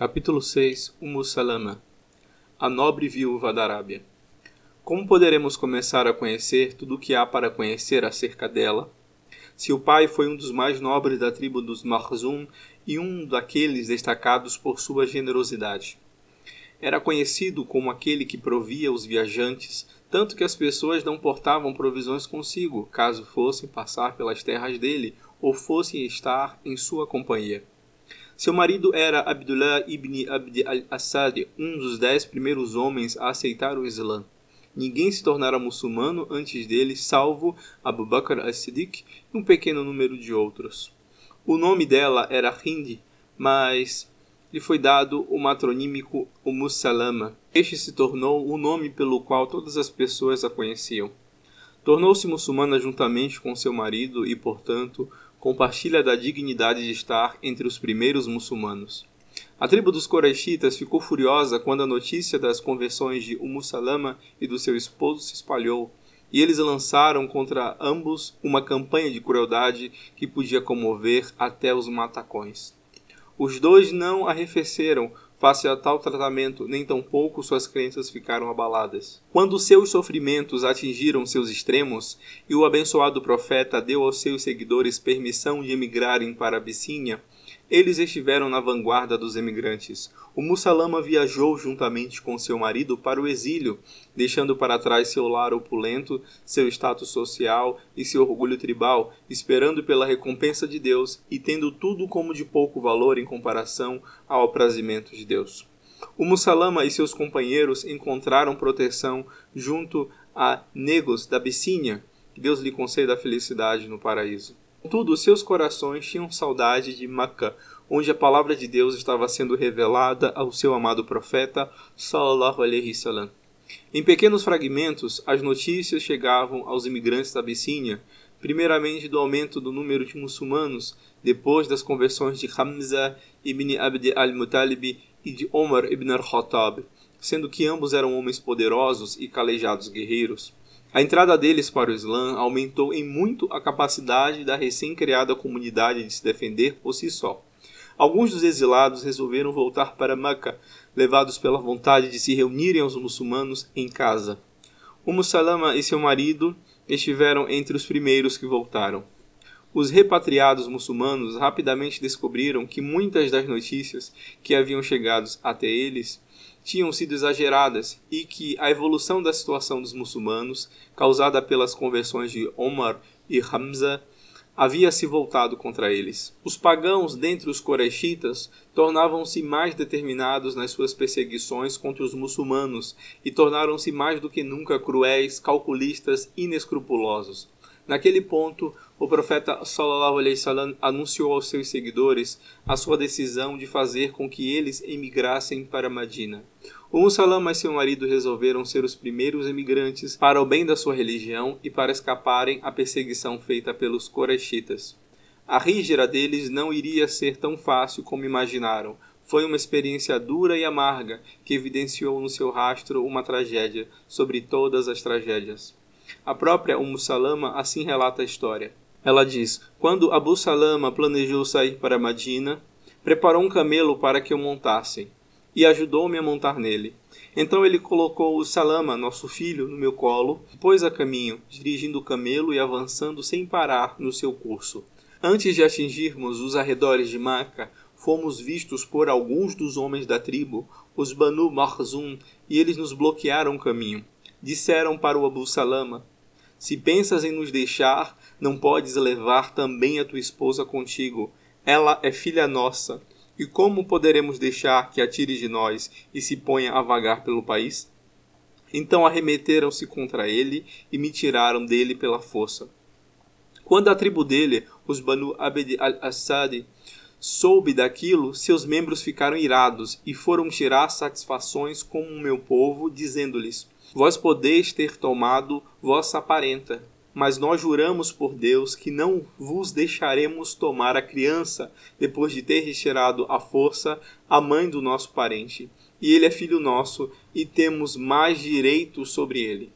Capítulo 6 Umm Salama A nobre viúva da Arábia Como poderemos começar a conhecer tudo o que há para conhecer acerca dela? Se o pai foi um dos mais nobres da tribo dos Marzum e um daqueles destacados por sua generosidade. Era conhecido como aquele que provia os viajantes, tanto que as pessoas não portavam provisões consigo, caso fossem passar pelas terras dele ou fossem estar em sua companhia. Seu marido era Abdullah ibn Abd al-Assad, um dos dez primeiros homens a aceitar o Islã. Ninguém se tornara muçulmano antes dele, salvo Abu Bakr as-Siddiq e um pequeno número de outros. O nome dela era Hind, mas lhe foi dado o matronímico Umm. Este se tornou o nome pelo qual todas as pessoas a conheciam. Tornou-se muçulmana juntamente com seu marido e, portanto, compartilha da dignidade de estar entre os primeiros muçulmanos. A tribo dos Quraishitas ficou furiosa quando a notícia das conversões de Umm Salama e do seu esposo se espalhou, e eles lançaram contra ambos uma campanha de crueldade que podia comover até os matacões. Os dois não arrefeceram face a tal tratamento, nem tampouco suas crenças ficaram abaladas. Quando seus sofrimentos atingiram seus extremos e o abençoado profeta deu aos seus seguidores permissão de emigrarem para Abissínia, eles estiveram na vanguarda dos emigrantes. O Mussalama viajou juntamente com seu marido para o exílio, deixando para trás seu lar opulento, seu status social e seu orgulho tribal, esperando pela recompensa de Deus e tendo tudo como de pouco valor em comparação ao aprazimento de Deus. O Mussalama e seus companheiros encontraram proteção junto a negros da Abissínia, que Deus lhe conceda a felicidade no paraíso. Contudo, seus corações tinham saudade de Makkah, onde a palavra de Deus estava sendo revelada ao seu amado profeta, sallallahu alaihi salam. Em pequenos fragmentos, as notícias chegavam aos imigrantes da Abissínia, primeiramente do aumento do número de muçulmanos, depois das conversões de Hamza ibn Abd al-Muttalib e de Omar ibn al-Khattab, sendo que ambos eram homens poderosos e calejados guerreiros. A entrada deles para o Islã aumentou em muito a capacidade da recém-criada comunidade de se defender por si só. Alguns dos exilados resolveram voltar para Meca, levados pela vontade de se reunirem aos muçulmanos em casa. Umm Salama e seu marido estiveram entre os primeiros que voltaram. Os repatriados muçulmanos rapidamente descobriram que muitas das notícias que haviam chegado até eles tinham sido exageradas e que a evolução da situação dos muçulmanos, causada pelas conversões de Omar e Hamza, havia se voltado contra eles. Os pagãos dentre os Koreshitas tornavam-se mais determinados nas suas perseguições contra os muçulmanos e tornaram-se mais do que nunca cruéis, calculistas, inescrupulosos. Naquele ponto, o profeta sallallahu alaihi wasallam anunciou aos seus seguidores a sua decisão de fazer com que eles emigrassem para Madina. O Salam e seu marido resolveram ser os primeiros emigrantes para o bem da sua religião e para escaparem à perseguição feita pelos Koreshitas. A rígira deles não iria ser tão fácil como imaginaram. Foi uma experiência dura e amarga que evidenciou no seu rastro uma tragédia sobre todas as tragédias. A própria Umm Salama assim relata a história. Ela diz: Quando Abu Salama planejou sair para Madina, preparou um camelo para que eu montasse e ajudou-me a montar nele. Então ele colocou o Salama, nosso filho, no meu colo, pôs a caminho, dirigindo o camelo e avançando sem parar no seu curso. Antes de atingirmos os arredores de Maca, fomos vistos por alguns dos homens da tribo, os Banu Marzum, e eles nos bloquearam o caminho disseram para o Abu Salama: Se pensas em nos deixar, não podes levar também a tua esposa contigo. Ela é filha nossa. E como poderemos deixar que atire de nós e se ponha a vagar pelo país? Então arremeteram-se contra ele e me tiraram dele pela força. Quando a tribo dele, os Banu Abd al-Assad, soube daquilo, seus membros ficaram irados e foram tirar satisfações com o meu povo, dizendo-lhes: Vós podeis ter tomado vossa parenta, mas nós juramos por Deus que não vos deixaremos tomar a criança depois de ter retirado à força a mãe do nosso parente. E ele é filho nosso e temos mais direito sobre ele.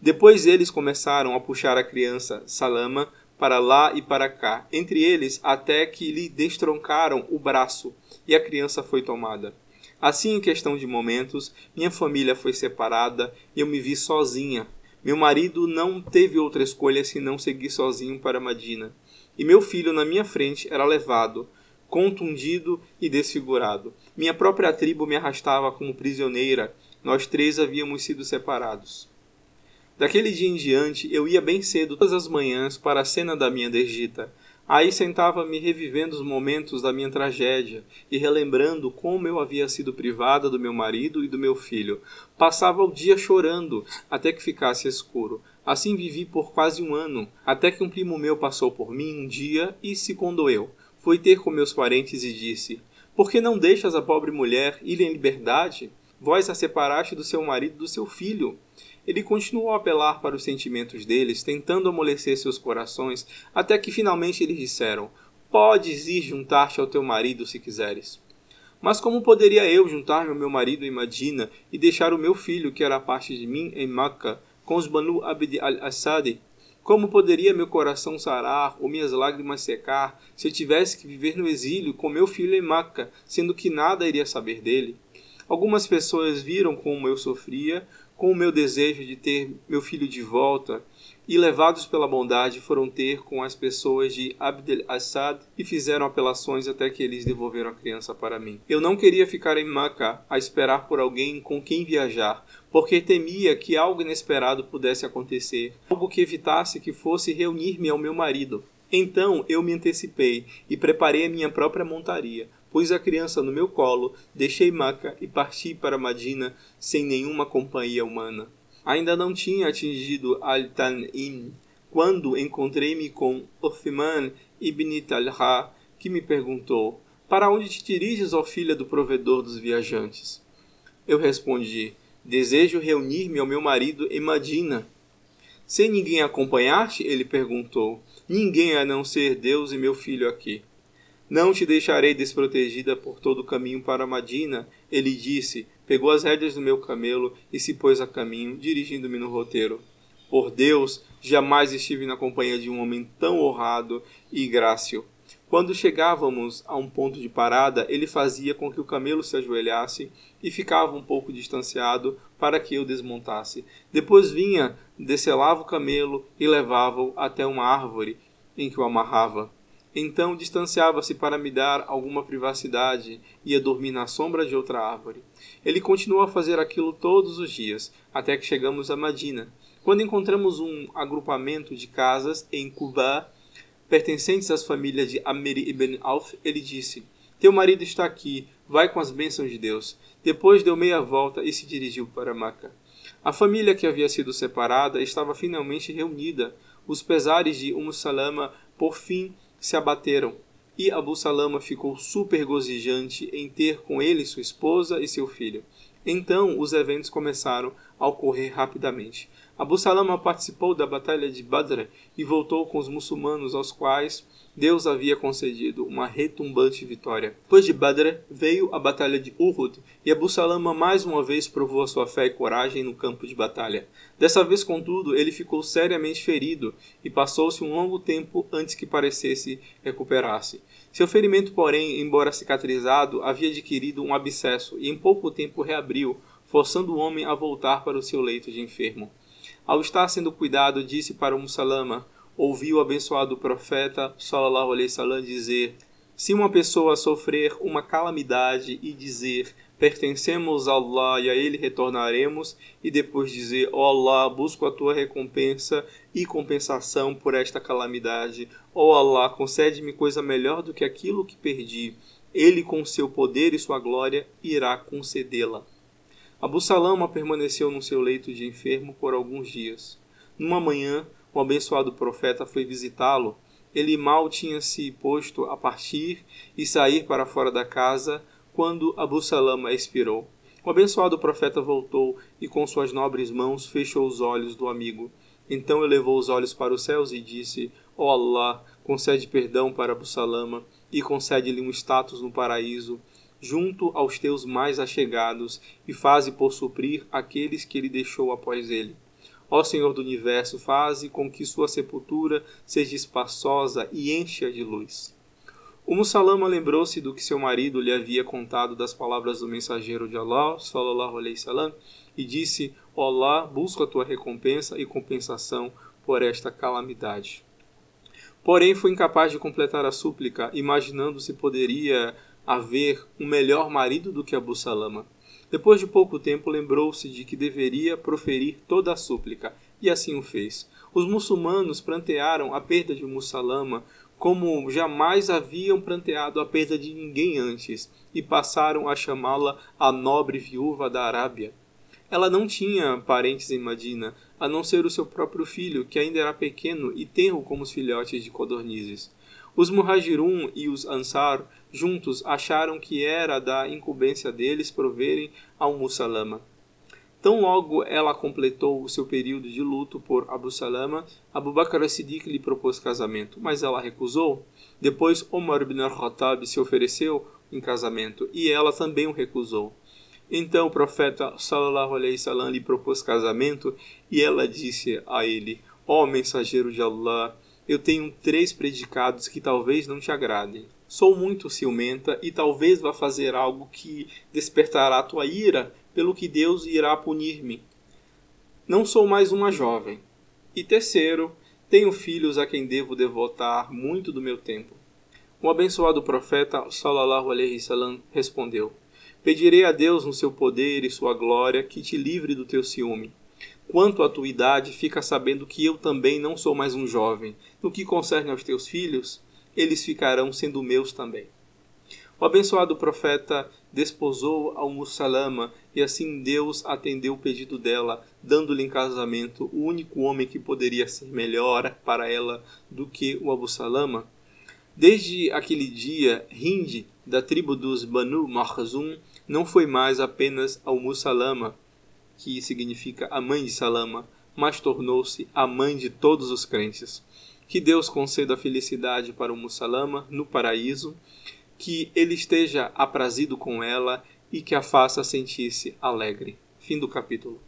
Depois eles começaram a puxar a criança Salama para lá e para cá, entre eles até que lhe destroncaram o braço e a criança foi tomada. Assim, em questão de momentos, minha família foi separada e eu me vi sozinha. Meu marido não teve outra escolha senão seguir sozinho para Madina. E meu filho, na minha frente, era levado, contundido e desfigurado. Minha própria tribo me arrastava como prisioneira. Nós três havíamos sido separados. Daquele dia em diante, eu ia bem cedo todas as manhãs para a cena da minha degita. Aí sentava-me revivendo os momentos da minha tragédia e relembrando como eu havia sido privada do meu marido e do meu filho. Passava o dia chorando até que ficasse escuro. Assim vivi por quase um ano, até que um primo meu passou por mim um dia e se condoeu. Foi ter com meus parentes e disse: Por que não deixas a pobre mulher ir em liberdade? Vós a separaste do seu marido do seu filho. Ele continuou a apelar para os sentimentos deles, tentando amolecer seus corações, até que finalmente eles disseram: Podes ir juntar-te ao teu marido se quiseres. Mas como poderia eu juntar-me ao meu marido em Madina e deixar o meu filho, que era parte de mim, em Maca, com os Banu Abd al-Assad? Como poderia meu coração sarar ou minhas lágrimas secar se eu tivesse que viver no exílio com meu filho em Maca, sendo que nada iria saber dele? Algumas pessoas viram como eu sofria, com o meu desejo de ter meu filho de volta, e levados pela bondade foram ter com as pessoas de Abdel Assad e fizeram apelações até que eles devolveram a criança para mim. Eu não queria ficar em Maca a esperar por alguém com quem viajar, porque temia que algo inesperado pudesse acontecer, algo que evitasse que fosse reunir-me ao meu marido. Então eu me antecipei e preparei a minha própria montaria, Pus a criança no meu colo, deixei Maca e parti para Madina sem nenhuma companhia humana. Ainda não tinha atingido Al-Tan'im quando encontrei-me com Uthman ibn Talha, que me perguntou: Para onde te diriges, ó filha do provedor dos viajantes? Eu respondi: Desejo reunir-me ao meu marido em Madina. Sem ninguém acompanhar-te? Ele perguntou. Ninguém a não ser Deus e meu filho aqui. Não te deixarei desprotegida por todo o caminho para Madina, ele disse, pegou as rédeas do meu camelo e se pôs a caminho, dirigindo-me no roteiro. Por Deus, jamais estive na companhia de um homem tão honrado e grácil. Quando chegávamos a um ponto de parada, ele fazia com que o camelo se ajoelhasse e ficava um pouco distanciado para que eu desmontasse. Depois vinha, descelava o camelo e levava-o até uma árvore em que o amarrava. Então distanciava-se para me dar alguma privacidade e ia dormir na sombra de outra árvore. Ele continuou a fazer aquilo todos os dias, até que chegamos a Madina. Quando encontramos um agrupamento de casas em Cuba, pertencentes às famílias de Amir ibn Auf, ele disse: Teu marido está aqui, vai com as bênçãos de Deus. Depois deu meia volta e se dirigiu para Maca. A família que havia sido separada estava finalmente reunida. Os pesares de Umm Salama, por fim, se abateram, e Abu Salama ficou super gozijante em ter com ele sua esposa e seu filho. Então os eventos começaram a ocorrer rapidamente. Abu Salama participou da batalha de Badr e voltou com os muçulmanos aos quais Deus havia concedido uma retumbante vitória. Depois de Badr veio a batalha de Uhud e Abu Salama mais uma vez provou a sua fé e coragem no campo de batalha. Dessa vez, contudo, ele ficou seriamente ferido e passou-se um longo tempo antes que parecesse recuperar-se. Seu ferimento, porém, embora cicatrizado, havia adquirido um abscesso e em pouco tempo reabriu, forçando o homem a voltar para o seu leito de enfermo. Ao estar sendo cuidado, disse para Mussalama: ouviu o abençoado profeta sallallahu alaihi wasallam dizer: Se uma pessoa sofrer uma calamidade e dizer: Pertencemos a Allah e a ele retornaremos, e depois dizer: Ó oh Allah, busco a tua recompensa e compensação por esta calamidade. Ó oh Allah, concede-me coisa melhor do que aquilo que perdi. Ele, com seu poder e sua glória, irá concedê-la. Abu Salama permaneceu no seu leito de enfermo por alguns dias. Numa manhã, o abençoado profeta foi visitá-lo. Ele mal tinha se posto a partir e sair para fora da casa quando Abu Salama expirou. O abençoado profeta voltou e com suas nobres mãos fechou os olhos do amigo. Então elevou os olhos para os céus e disse: Ó oh Allah, concede perdão para Abu Salama e concede-lhe um status no paraíso, junto aos teus mais achegados, e faze por suprir aqueles que ele deixou após ele. Ó Senhor do universo, faze com que sua sepultura seja espaçosa e encha de luz. O Mussalama lembrou-se do que seu marido lhe havia contado das palavras do mensageiro de Allah, sallallahu alaihi wasallam, e disse: Olá, busco a tua recompensa e compensação por esta calamidade. Porém, foi incapaz de completar a súplica, imaginando se poderia haver um melhor marido do que Abu Salama. Depois de pouco tempo, lembrou-se de que deveria proferir toda a súplica, e assim o fez. Os muçulmanos prantearam a perda de Mussalama como jamais haviam pranteado a perda de ninguém antes, e passaram a chamá-la a nobre viúva da Arábia. Ela não tinha parentes em Madina, a não ser o seu próprio filho, que ainda era pequeno e tenro como os filhotes de codornizes. Os Muhajirun e os Ansar, juntos, acharam que era da incumbência deles proverem ao Mussalama. Tão logo ela completou o seu período de luto por Abu Salama, Abu Bakr as-Siddiq lhe propôs casamento, mas ela recusou. Depois Omar ibn al-Khattab se ofereceu em casamento e ela também o recusou. Então o profeta sallallahu alaihi wasallam lhe propôs casamento e ela disse a ele: Ó oh, mensageiro de Allah, eu tenho três predicados que talvez não te agradem. Sou muito ciumenta e talvez vá fazer algo que despertará tua ira pelo que Deus irá punir-me. Não sou mais uma jovem. E terceiro, tenho filhos a quem devo devotar muito do meu tempo. O abençoado profeta sallallahu alaihi wasallam respondeu: Pedirei a Deus no seu poder e sua glória que te livre do teu ciúme. Quanto à tua idade, fica sabendo que eu também não sou mais um jovem. No que concerne aos teus filhos, eles ficarão sendo meus também. O abençoado profeta desposou ao Mussalama e assim Deus atendeu o pedido dela, dando-lhe em casamento o único homem que poderia ser melhor para ela do que o Abu Salama. Desde aquele dia, Hind, da tribo dos Banu Makhzum, não foi mais apenas ao Mussalama, que significa a mãe de Salama, mas tornou-se a mãe de todos os crentes. Que Deus conceda felicidade para o Mussalama no paraíso que ele esteja aprazido com ela e que a faça sentir-se alegre. Fim do capítulo.